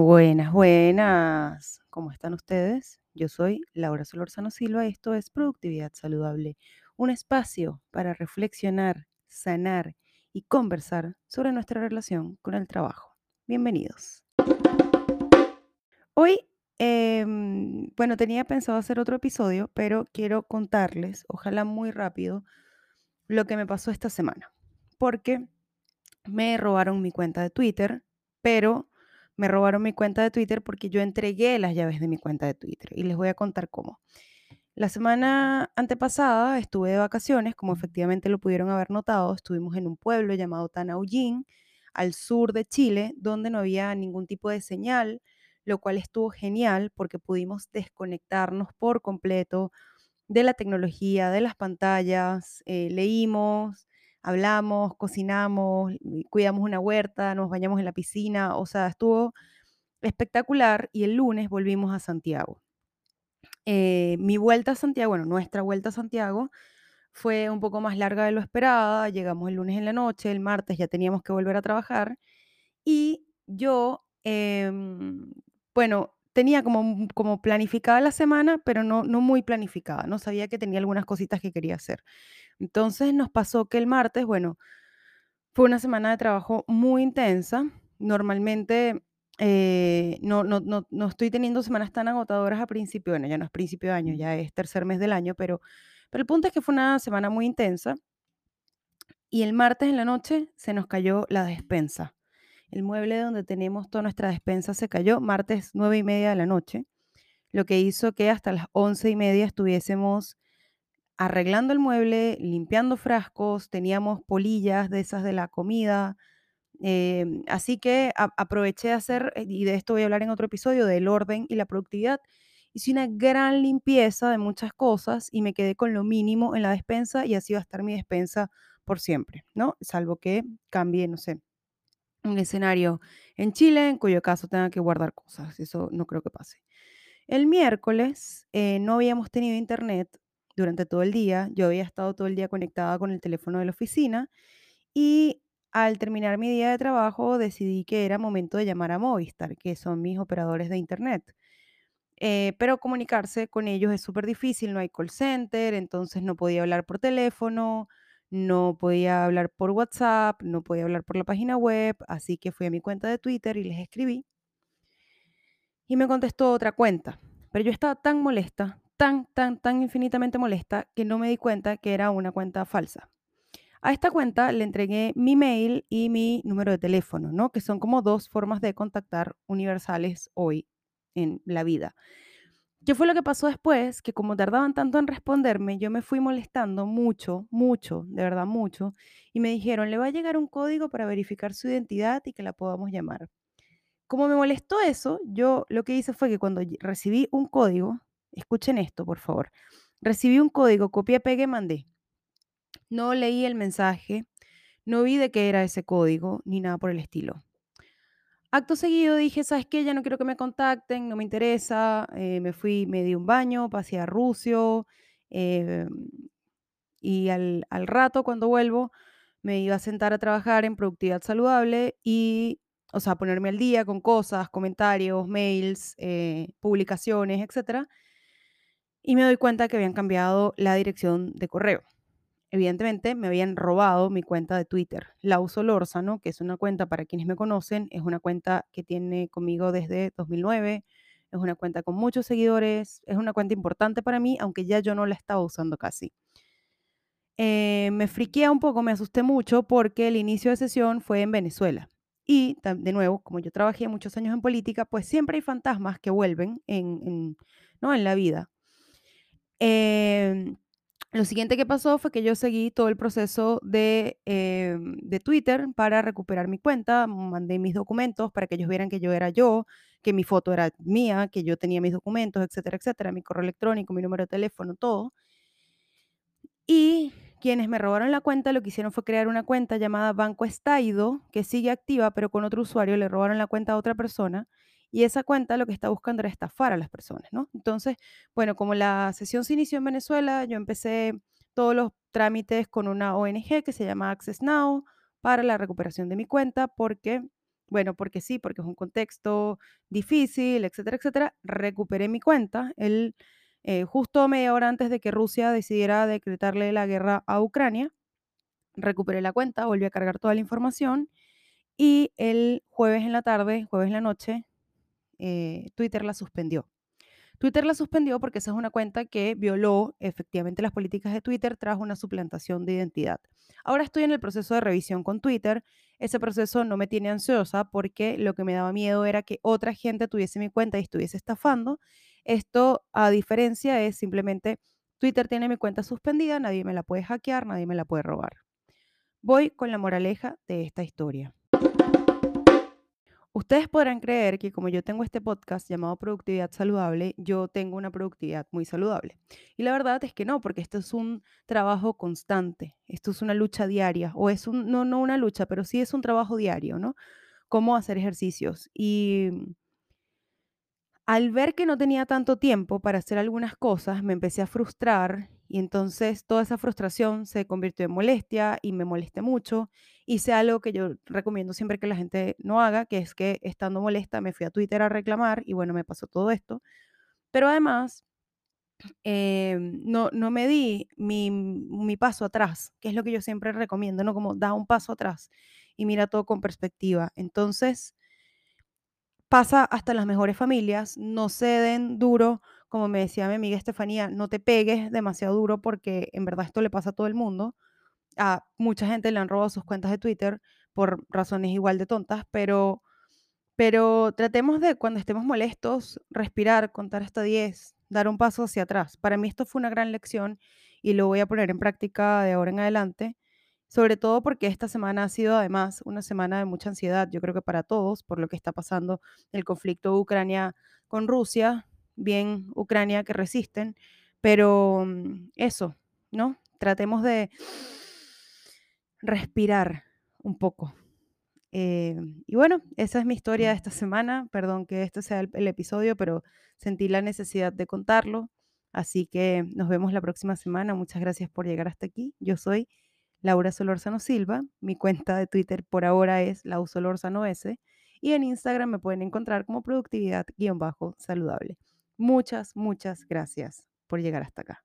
Buenas, buenas. ¿Cómo están ustedes? Yo soy Laura Solorzano Silva y esto es Productividad Saludable, un espacio para reflexionar, sanar y conversar sobre nuestra relación con el trabajo. Bienvenidos. Hoy, em, bueno, tenía pensado hacer otro episodio, pero quiero contarles, ojalá muy rápido, lo que me pasó esta semana. Porque me robaron mi cuenta de Twitter, pero me robaron mi cuenta de Twitter porque yo entregué las llaves de mi cuenta de Twitter y les voy a contar cómo. La semana antepasada estuve de vacaciones, como efectivamente lo pudieron haber notado, estuvimos en un pueblo llamado Tanaullín, al sur de Chile, donde no había ningún tipo de señal, lo cual estuvo genial porque pudimos desconectarnos por completo de la tecnología, de las pantallas, eh, leímos, hablamos, cocinamos, cuidamos una huerta, nos bañamos en la piscina, o sea, estuvo espectacular y el lunes volvimos a Santiago. Eh, mi vuelta a Santiago, bueno, nuestra vuelta a Santiago fue un poco más larga de lo esperada, llegamos el lunes en la noche, el martes ya teníamos que volver a trabajar y yo, em, bueno, tenía como, como planificada la semana, pero no, no muy planificada, no sabía que tenía algunas cositas que quería hacer. Entonces nos pasó que el martes, bueno, fue una semana de trabajo muy intensa. Normalmente eh, no, no, no, no estoy teniendo semanas tan agotadoras a principio, bueno, ya no es principio de año, ya es tercer mes del año, pero, pero el punto es que fue una semana muy intensa y el martes en la noche se nos cayó la despensa. El mueble donde tenemos toda nuestra despensa se cayó martes nueve y media de la noche, lo que hizo que hasta las once y media estuviésemos arreglando el mueble, limpiando frascos, teníamos polillas de esas de la comida. Em, así que aproveché de hacer, eh, y de esto voy a hablar en otro episodio, del orden y la productividad. Hice una gran limpieza de muchas cosas y me quedé con lo mínimo en la despensa y así va a estar mi despensa por siempre, ¿no? Salvo que cambie, no sé, un escenario en Chile, en cuyo caso tenga que guardar cosas. Eso no creo que pase. El miércoles eh, no habíamos tenido internet durante todo el día. Yo había estado todo el día conectada con el teléfono de la oficina y al terminar mi día de trabajo decidí que era momento de llamar a Movistar, que son mis operadores de Internet. Eh, pero comunicarse con ellos es súper difícil, no hay call center, entonces no podía hablar por teléfono, no podía hablar por WhatsApp, no podía hablar por la página web, así que fui a mi cuenta de Twitter y les escribí. Y me contestó otra cuenta, pero yo estaba tan molesta, tan, tan, tan infinitamente molesta que no me di cuenta que era una cuenta falsa. A esta cuenta le entregué mi mail y mi número de teléfono, ¿no? Que son como dos formas de contactar universales hoy en la vida. ¿Qué fue lo que pasó después? Que como tardaban tanto en responderme, yo me fui molestando mucho, mucho, de verdad mucho, y me dijeron, le va a llegar un código para verificar su identidad y que la podamos llamar. Como me molestó eso, yo lo que hice fue que cuando recibí un código, Escuchen esto, por favor. Recibí un código, copié, pegué, mandé. No leí el mensaje, no vi de qué era ese código, ni nada por el estilo. Acto seguido dije, ¿sabes qué? Ya no quiero que me contacten, no me interesa. Eh, me fui, me di un baño, pasé a Rucio. Em, y al, al rato, cuando vuelvo, me iba a sentar a trabajar en productividad saludable y, o sea, ponerme al día con cosas, comentarios, mails, eh, publicaciones, etcétera y me doy cuenta que habían cambiado la dirección de correo. Evidentemente me habían robado mi cuenta de Twitter. La uso Lórzano, que es una cuenta para quienes me conocen, es una cuenta que tiene conmigo desde 2009, es una cuenta con muchos seguidores, es una cuenta importante para mí, aunque ya yo no la estaba usando casi. Eh, me friqué un poco, me asusté mucho porque el inicio de sesión fue en Venezuela. Y de nuevo, como yo trabajé muchos años en política, pues siempre hay fantasmas que vuelven en, ¿no? en la vida. Em, lo siguiente que pasó fue que yo seguí todo el proceso de, em, de, Twitter para recuperar mi cuenta, mandé mis documentos para que ellos vieran que yo era yo, que mi foto era mía, que yo tenía mis documentos, etcétera, etcétera, mi correo electrónico, mi número de teléfono, todo. Y quienes me robaron la cuenta lo que hicieron fue crear una cuenta llamada Banco Estaido, que sigue activa, pero con otro usuario le robaron la cuenta a otra persona y esa cuenta lo que está buscando era estafar a las personas, ¿no? Entonces, bueno, como la sesión se inició en Venezuela, yo empecé todos los trámites con una ONG que se llama Access Now para la recuperación de mi cuenta porque Bueno, porque sí, porque es un contexto difícil, etcétera, etcétera. Recuperé mi cuenta. Él, eh, justo media hora antes de que Rusia decidiera decretarle la guerra a Ucrania, recuperé la cuenta, volví a cargar toda la información y el jueves en la tarde, jueves en la noche, eh, Twitter la suspendió. Twitter la suspendió porque esa es una cuenta que violó efectivamente las políticas de Twitter tras una suplantación de identidad. Ahora estoy en el proceso de revisión con Twitter. Ese proceso no me tiene ansiosa porque lo que me daba miedo era que otra gente tuviese mi cuenta y estuviese estafando. Esto, a diferencia, es simplemente Twitter tiene mi cuenta suspendida, nadie me la puede hackear, nadie me la puede robar. Voy con la moraleja de esta historia. Ustedes podrán creer que como yo tengo este podcast llamado Productividad Saludable, yo tengo una productividad muy saludable. Y la verdad es que no, porque esto es un trabajo constante, esto es una lucha diaria, o es un, no, no una lucha, pero sí es un trabajo diario, ¿no? Cómo hacer ejercicios. Y al ver que no tenía tanto tiempo para hacer algunas cosas, me empecé a frustrar y entonces toda esa frustración se convirtió en molestia y me molesté mucho. Hice algo que yo recomiendo siempre que la gente no haga, que es que estando molesta me fui a Twitter a reclamar y bueno, me pasó todo esto. Pero además, em, no, no me di mi, mi paso atrás, que es lo que yo siempre recomiendo, ¿no? Como da un paso atrás y mira todo con perspectiva. Entonces, pasa hasta las mejores familias, no ceden duro, como me decía mi amiga Estefanía, no te pegues demasiado duro porque en verdad esto le pasa a todo el mundo. A mucha gente le han robado sus cuentas de Twitter por razones igual de tontas, pero, pero tratemos de cuando estemos molestos, respirar, contar hasta 10, dar un paso hacia atrás. Para mí esto fue una gran lección y lo voy a poner en práctica de ahora en adelante sobre todo porque esta semana ha sido además una semana de mucha ansiedad, yo creo que para todos, por lo que está pasando el conflicto Ucrania con Rusia, bien Ucrania que resisten, pero mm, eso, ¿no? Tratemos de respirar un poco. Eh, y bueno, esa es mi historia de esta semana. Perdón que este sea el episodio, pero sentí la necesidad de contarlo. Así que nos vemos la próxima semana. Muchas gracias por llegar hasta aquí. Yo soy Laura Solórzano Silva. Mi cuenta de Twitter por ahora es lausolorzano S. Y en Instagram me pueden encontrar como productividad-saludable. Muchas, muchas gracias por llegar hasta acá.